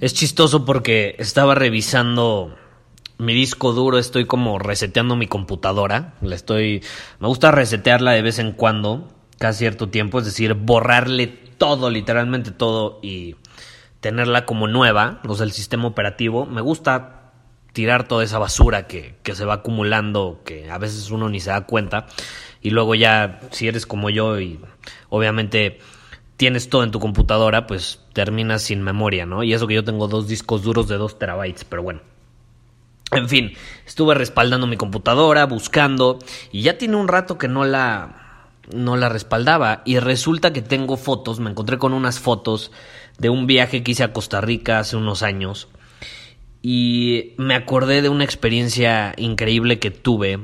Es chistoso porque estaba revisando mi disco duro, estoy como reseteando mi computadora. La estoy. Me gusta resetearla de vez en cuando, cada cierto tiempo, es decir, borrarle todo, literalmente todo, y tenerla como nueva, o sea, el sistema operativo. Me gusta tirar toda esa basura que, que se va acumulando, que a veces uno ni se da cuenta. Y luego ya, si eres como yo y obviamente tienes todo en tu computadora, pues terminas sin memoria, ¿no? Y eso que yo tengo dos discos duros de 2 terabytes, pero bueno. En fin, estuve respaldando mi computadora, buscando, y ya tiene un rato que no la no la respaldaba y resulta que tengo fotos, me encontré con unas fotos de un viaje que hice a Costa Rica hace unos años y me acordé de una experiencia increíble que tuve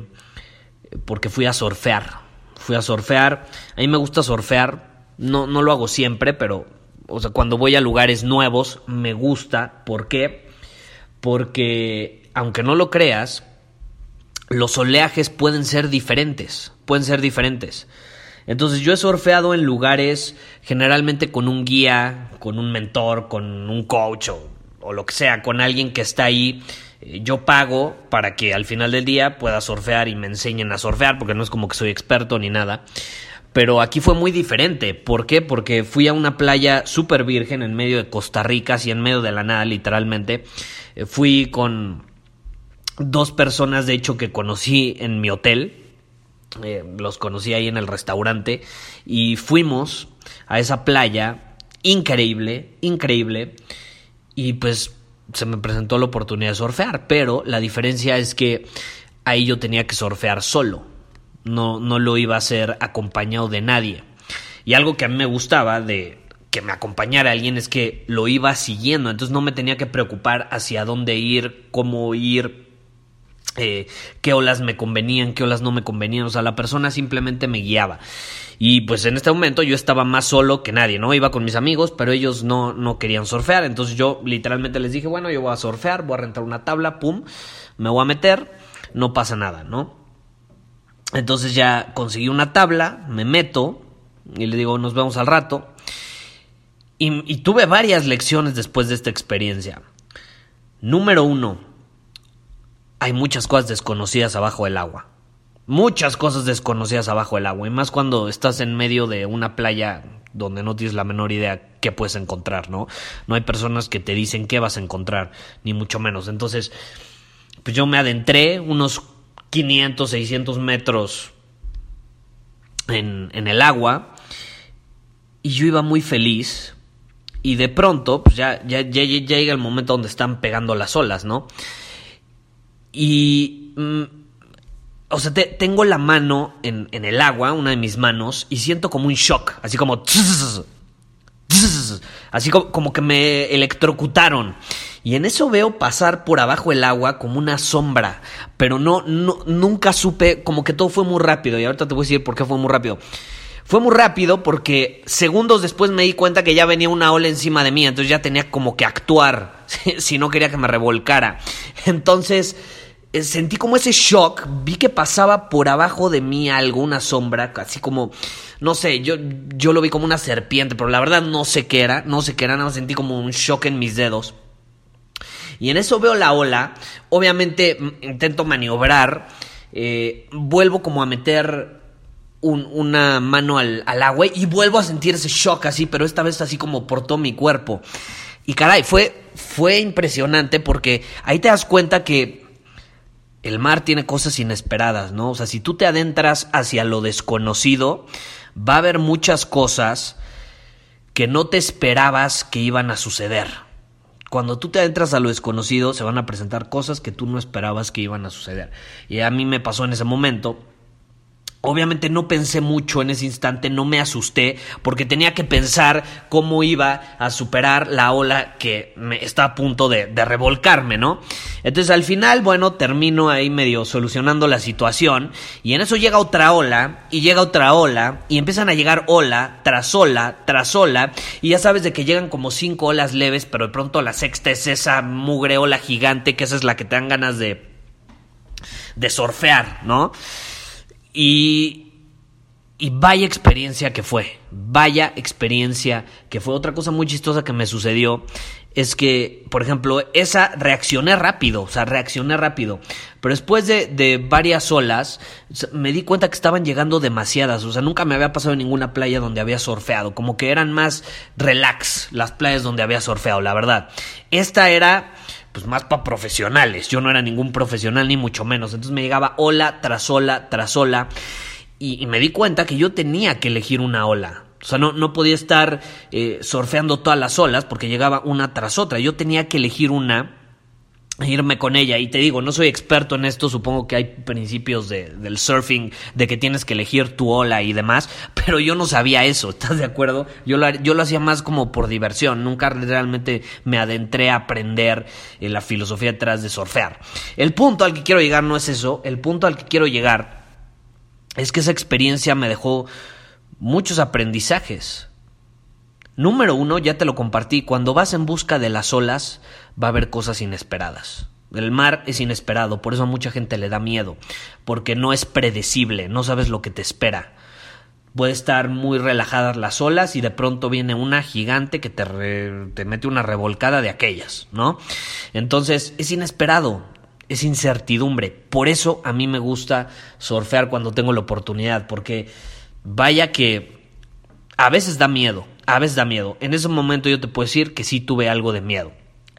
porque fui a surfear. Fui a surfear, a mí me gusta surfear, no, no lo hago siempre, pero o sea, cuando voy a lugares nuevos me gusta. ¿Por qué? Porque, aunque no lo creas, los oleajes pueden ser diferentes. Pueden ser diferentes. Entonces yo he surfeado en lugares generalmente con un guía, con un mentor, con un coach o, o lo que sea, con alguien que está ahí. Eh, yo pago para que al final del día pueda surfear y me enseñen a surfear, porque no es como que soy experto ni nada. Pero aquí fue muy diferente. ¿Por qué? Porque fui a una playa súper virgen en medio de Costa Rica, así en medio de la nada, literalmente. Eh, fui con dos personas, de hecho, que conocí en mi hotel. Eh, los conocí ahí en el restaurante. Y fuimos a esa playa. Increíble, increíble. Y pues se me presentó la oportunidad de surfear. Pero la diferencia es que ahí yo tenía que surfear solo no, no lo iba a hacer acompañado de nadie. Y algo que a mí me gustaba de que me acompañara alguien es que lo iba siguiendo, entonces no me tenía que preocupar hacia dónde ir, cómo ir, eh, qué olas me convenían, qué olas no me convenían, o sea, la persona simplemente me guiaba. Y pues en este momento yo estaba más solo que nadie, ¿no? Iba con mis amigos, pero ellos no, no querían surfear, entonces yo literalmente les dije, bueno, yo voy a surfear, voy a rentar una tabla, pum, me voy a meter, no pasa nada, ¿no? Entonces ya conseguí una tabla, me meto y le digo, nos vemos al rato. Y, tuve varias lecciones después de esta experiencia. Número uno, hay muchas cosas desconocidas abajo del agua. Muchas cosas desconocidas abajo del agua. Y más cuando estás en medio de una playa donde no tienes la menor idea qué puedes encontrar, ¿no? No hay personas que te dicen qué vas a encontrar, ni mucho menos. Entonces, pues yo me adentré unos 500, 600 metros en, el agua y yo iba muy feliz y de pronto pues ya, ya, ya, llega el momento donde están pegando las olas, ¿no? Y... Mm, o sea, tengo la mano en, en, el agua, una de mis manos, y siento como un shock, así como... Así como, como que me electrocutaron. Y en eso veo pasar por abajo el agua como una sombra. Pero no, no, nunca supe, como que todo fue muy rápido. Y ahorita te voy a decir por qué fue muy rápido. Fue muy rápido porque segundos después me di cuenta que ya venía una ola encima de mí. Entonces ya tenía como que actuar. si no quería que me revolcara. Entonces eh, sentí como ese shock. Vi que pasaba por abajo de mí alguna sombra. Así como no sé, yo, yo lo vi como una serpiente, pero la verdad no sé qué era, no sé qué era, nada más sentí como un shock en mis dedos. Y en eso veo la ola, obviamente intento maniobrar, eh, vuelvo como a meter una mano al, al, agua y vuelvo a sentir ese shock así, pero esta vez así como por todo mi cuerpo. Y caray, fue, fue impresionante porque ahí te das cuenta que el mar tiene cosas inesperadas, ¿no? O sea, si tú te adentras hacia lo desconocido, va a haber muchas cosas que no te esperabas que iban a suceder. Cuando tú te adentras a lo desconocido, se van a presentar cosas que tú no esperabas que iban a suceder. Y a mí me pasó en ese momento Obviamente no pensé mucho en ese instante, no me asusté porque tenía que pensar cómo iba a superar la ola que me está a punto de, revolcarme, ¿no? Entonces al final, bueno, termino ahí medio solucionando la situación y en eso llega otra ola y llega otra ola y empiezan a llegar ola tras ola tras ola y ya sabes de que llegan como cinco olas leves, pero de pronto la sexta es esa mugre ola gigante que esa es la que te dan ganas de, de surfear, ¿no? Y, y vaya experiencia que fue, vaya experiencia que fue. Otra cosa muy chistosa que me sucedió es que, por ejemplo, esa reaccioné rápido, o sea, reaccioné rápido. Pero después de, de, varias olas, me di cuenta que estaban llegando demasiadas. O sea, nunca me había pasado en ninguna playa donde había surfeado. Como que eran más relax las playas donde había surfeado, la verdad. Esta era pues más para profesionales. Yo no era ningún profesional, ni mucho menos. Entonces me llegaba ola tras ola tras ola. Y, me di cuenta que yo tenía que elegir una ola. O sea, no, no podía estar eh, surfeando todas las olas porque llegaba una tras otra. Yo tenía que elegir una irme con ella. Y te digo, no soy experto en esto, supongo que hay principios de, del surfing, de que tienes que elegir tu ola y demás, pero yo no sabía eso, ¿estás de acuerdo? Yo lo, yo lo hacía más como por diversión, nunca realmente me adentré a aprender eh, la filosofía detrás de surfear. El punto al que quiero llegar no es eso, el punto al que quiero llegar es que esa experiencia me dejó muchos aprendizajes. Número uno, ya te lo compartí, cuando vas en busca de las olas va a haber cosas inesperadas. El mar es inesperado, por eso a mucha gente le da miedo, porque no es predecible, no sabes lo que te espera. Puede estar muy relajadas las olas y de pronto viene una gigante que te, te mete una revolcada de aquellas, ¿no? Entonces es inesperado, es incertidumbre. Por eso a mí me gusta surfear cuando tengo la oportunidad, porque vaya que a veces da miedo, a veces da miedo. En ese momento yo te puedo decir que sí tuve algo de miedo.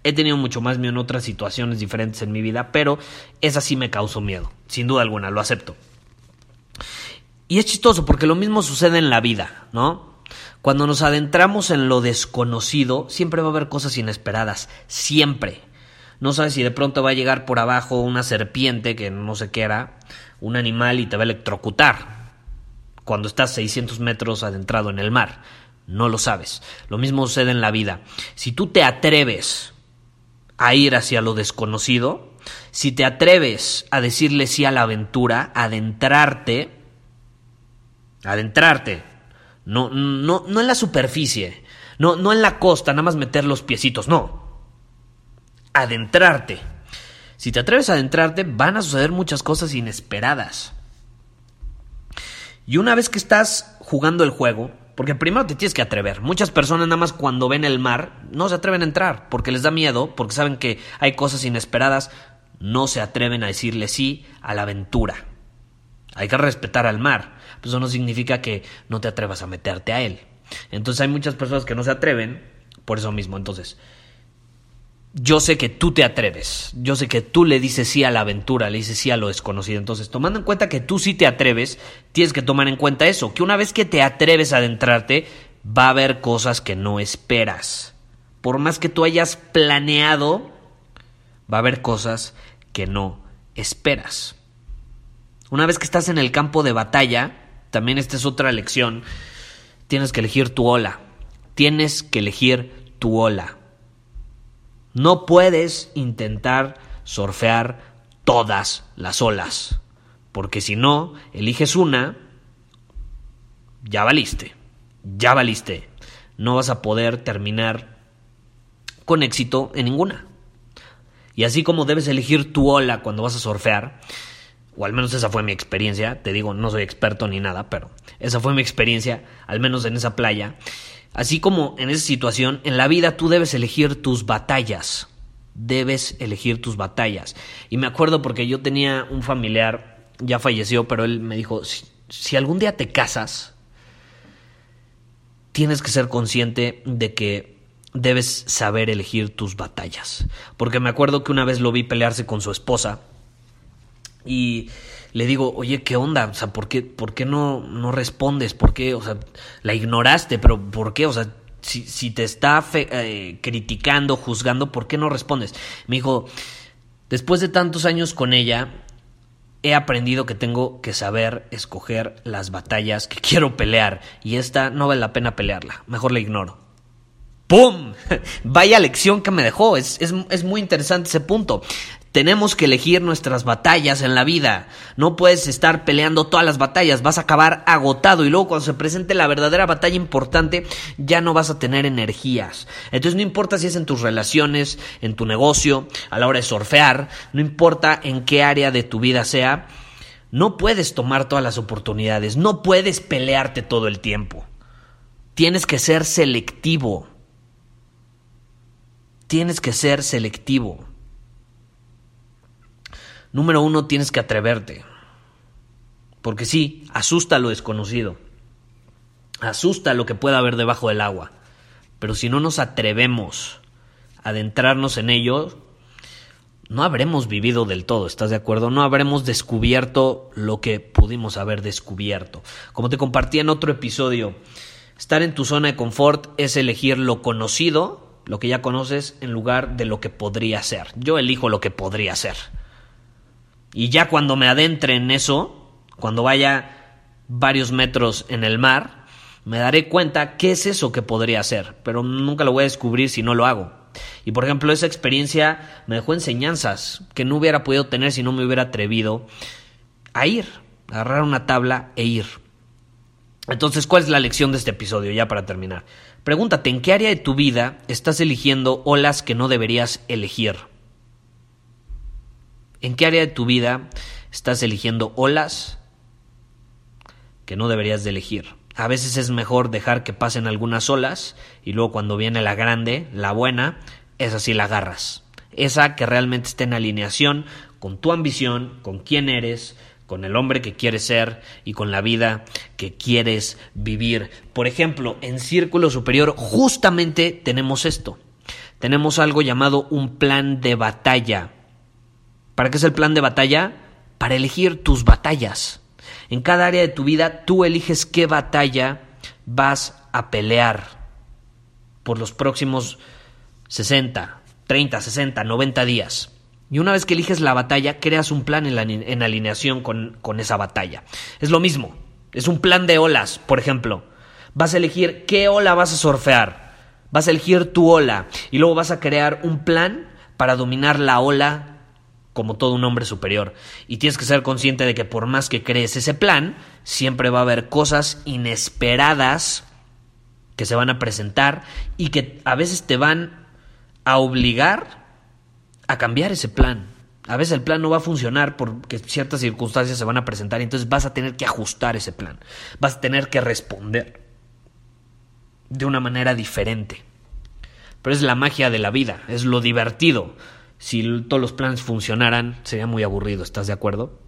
He tenido mucho más miedo en otras situaciones diferentes en mi vida, pero esa sí me causó miedo, sin duda alguna, lo acepto. Y es chistoso porque lo mismo sucede en la vida, ¿no? Cuando nos adentramos en lo desconocido, siempre va a haber cosas inesperadas, siempre. No sabes si de pronto va a llegar por abajo una serpiente que no sé qué era, un animal y te va a electrocutar cuando estás 600 metros adentrado en el mar no lo sabes. Lo mismo sucede en la vida. Si tú te atreves a ir hacia lo desconocido, si te atreves a decirle sí a la aventura, adentrarte, adentrarte, no, no, no en la superficie, no, no en la costa, nada más meter los piecitos, no, adentrarte. Si te atreves a adentrarte, van a suceder muchas cosas inesperadas. Y una vez que estás jugando el juego, porque primero te tienes que atrever. Muchas personas nada más cuando ven el mar no se atreven a entrar porque les da miedo, porque saben que hay cosas inesperadas, no se atreven a decirle sí a la aventura. Hay que respetar al mar. eso no significa que no te atrevas a meterte a él. Entonces hay muchas personas que no se atreven por eso mismo. Entonces, yo sé que tú te atreves, yo sé que tú le dices sí a la aventura, le dices sí a lo desconocido. Entonces, tomando en cuenta que tú sí te atreves, tienes que tomar en cuenta eso, que una vez que te atreves a adentrarte, va a haber cosas que no esperas. Por más que tú hayas planeado, va a haber cosas que no esperas. Una vez que estás en el campo de batalla, también esta es otra lección, tienes que elegir tu ola. Tienes que elegir tu ola. No puedes intentar surfear todas las olas, porque si no, eliges una, ya valiste, ya valiste. No vas a poder terminar con éxito en ninguna. Y así como debes elegir tu ola cuando vas a surfear, o al menos esa fue mi experiencia, te digo, no soy experto ni nada, pero esa fue mi experiencia, al menos en esa playa, Así como en esa situación, en la vida tú debes elegir tus batallas. Debes elegir tus batallas. Y me acuerdo porque yo tenía un familiar, ya falleció, pero él me dijo, si, algún día te casas, tienes que ser consciente de que debes saber elegir tus batallas. Porque me acuerdo que una vez lo vi pelearse con su esposa y le digo, oye, ¿qué onda? O sea, ¿por qué, por qué no, no respondes? ¿Por qué? O sea, la ignoraste, pero ¿por qué? O sea, si, si te está eh, criticando, juzgando, ¿por qué no respondes? Me dijo, después de tantos años con ella, he aprendido que tengo que saber escoger las batallas que quiero pelear y esta no vale la pena pelearla, mejor la ignoro. ¡Pum! Vaya lección que me dejó, es, es, es muy interesante ese punto. Tenemos que elegir nuestras batallas en la vida. No puedes estar peleando todas las batallas, vas a acabar agotado y luego cuando se presente la verdadera batalla importante ya no vas a tener energías. Entonces no importa si es en tus relaciones, en tu negocio, a la hora de surfear, no importa en qué área de tu vida sea, no puedes tomar todas las oportunidades, no puedes pelearte todo el tiempo. Tienes que ser selectivo. Tienes que ser selectivo. Número uno, tienes que atreverte. Porque sí, asusta lo desconocido. Asusta lo que pueda haber debajo del agua. Pero si no nos atrevemos a adentrarnos en ello, no habremos vivido del todo, ¿estás de acuerdo? No habremos descubierto lo que pudimos haber descubierto. Como te compartí en otro episodio, estar en tu zona de confort es elegir lo conocido, lo que ya conoces, en lugar de lo que podría ser. Yo elijo lo que podría ser. Y ya cuando me adentre en eso, cuando vaya varios metros en el mar, me daré cuenta qué es eso que podría hacer, pero nunca lo voy a descubrir si no lo hago. Y por ejemplo, esa experiencia me dejó enseñanzas que no hubiera podido tener si no me hubiera atrevido a ir, a agarrar una tabla e ir. Entonces, ¿cuál es la lección de este episodio? Ya para terminar. Pregúntate, ¿en qué área de tu vida estás eligiendo olas que no deberías elegir? ¿En qué área de tu vida estás eligiendo olas que no deberías de elegir? A veces es mejor dejar que pasen algunas olas y luego cuando viene la grande, la buena, esa sí la agarras. Esa que realmente esté en alineación con tu ambición, con quién eres, con el hombre que quieres ser y con la vida que quieres vivir. Por ejemplo, en Círculo Superior justamente tenemos esto. Tenemos algo llamado un plan de batalla. ¿Para qué es el plan de batalla? Para elegir tus batallas. En cada área de tu vida tú eliges qué batalla vas a pelear por los próximos 60, 30, 60, 90 días. Y una vez que eliges la batalla, creas un plan en, alineación con, con esa batalla. Es lo mismo, es un plan de olas, por ejemplo. Vas a elegir qué ola vas a surfear. Vas a elegir tu ola y luego vas a crear un plan para dominar la ola como todo un hombre superior. Y tienes que ser consciente de que por más que crees ese plan, siempre va a haber cosas inesperadas que se van a presentar y que a veces te van a obligar a cambiar ese plan. A veces el plan no va a funcionar porque ciertas circunstancias se van a presentar y entonces vas a tener que ajustar ese plan. Vas a tener que responder de una manera diferente. Pero es la magia de la vida, es lo divertido si todos los planes funcionaran, sería muy aburrido, ¿estás de acuerdo?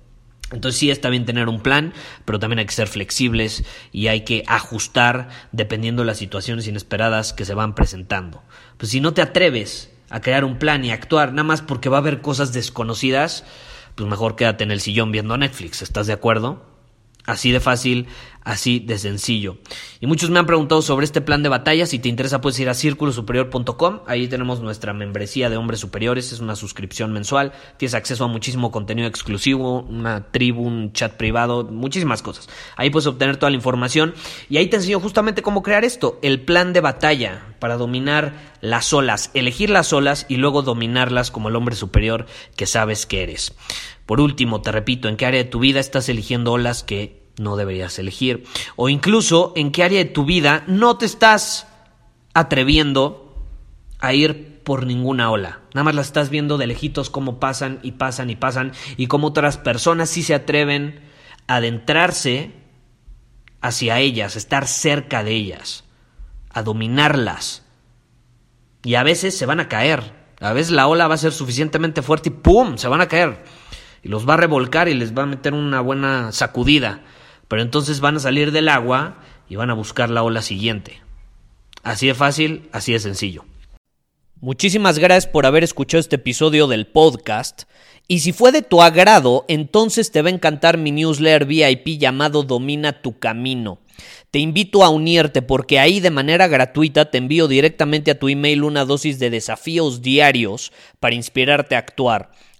Entonces sí está bien tener un plan, pero también hay que ser flexibles y hay que ajustar dependiendo de las situaciones inesperadas que se van presentando. Pues si no te atreves a crear un plan y actuar nada más porque va a haber cosas desconocidas, pues mejor quédate en el sillón viendo Netflix, ¿estás de acuerdo? Así de fácil, así de sencillo. Y muchos me han preguntado sobre este plan de batalla. Si te interesa, puedes ir a círculosuperior.com. Ahí tenemos nuestra membresía de hombres superiores. Es una suscripción mensual. Tienes acceso a muchísimo contenido exclusivo, una tribu, un chat privado, muchísimas cosas. Ahí puedes obtener toda la información. Y ahí te enseño justamente cómo crear esto: el plan de batalla para dominar las olas, elegir las olas y luego dominarlas como el hombre superior que sabes que eres. Por último, te repito, ¿en qué área de tu vida estás eligiendo olas que no deberías elegir? O incluso, ¿en qué área de tu vida no te estás atreviendo a ir por ninguna ola? Nada más la estás viendo de lejitos cómo pasan y pasan y pasan y cómo otras personas sí se atreven a adentrarse hacia ellas, estar cerca de ellas, a dominarlas. Y a veces se van a caer. A veces la ola va a ser suficientemente fuerte y ¡pum! se van a caer y los va a revolcar y les va a meter una buena sacudida. Pero entonces van a salir del agua y van a buscar la ola siguiente. Así de fácil, así de sencillo. Muchísimas gracias por haber escuchado este episodio del podcast. Y si fue de tu agrado, entonces te va a encantar mi newsletter VIP llamado Domina tu Camino. Te invito a unirte porque ahí de manera gratuita te envío directamente a tu email una dosis de desafíos diarios para inspirarte a actuar.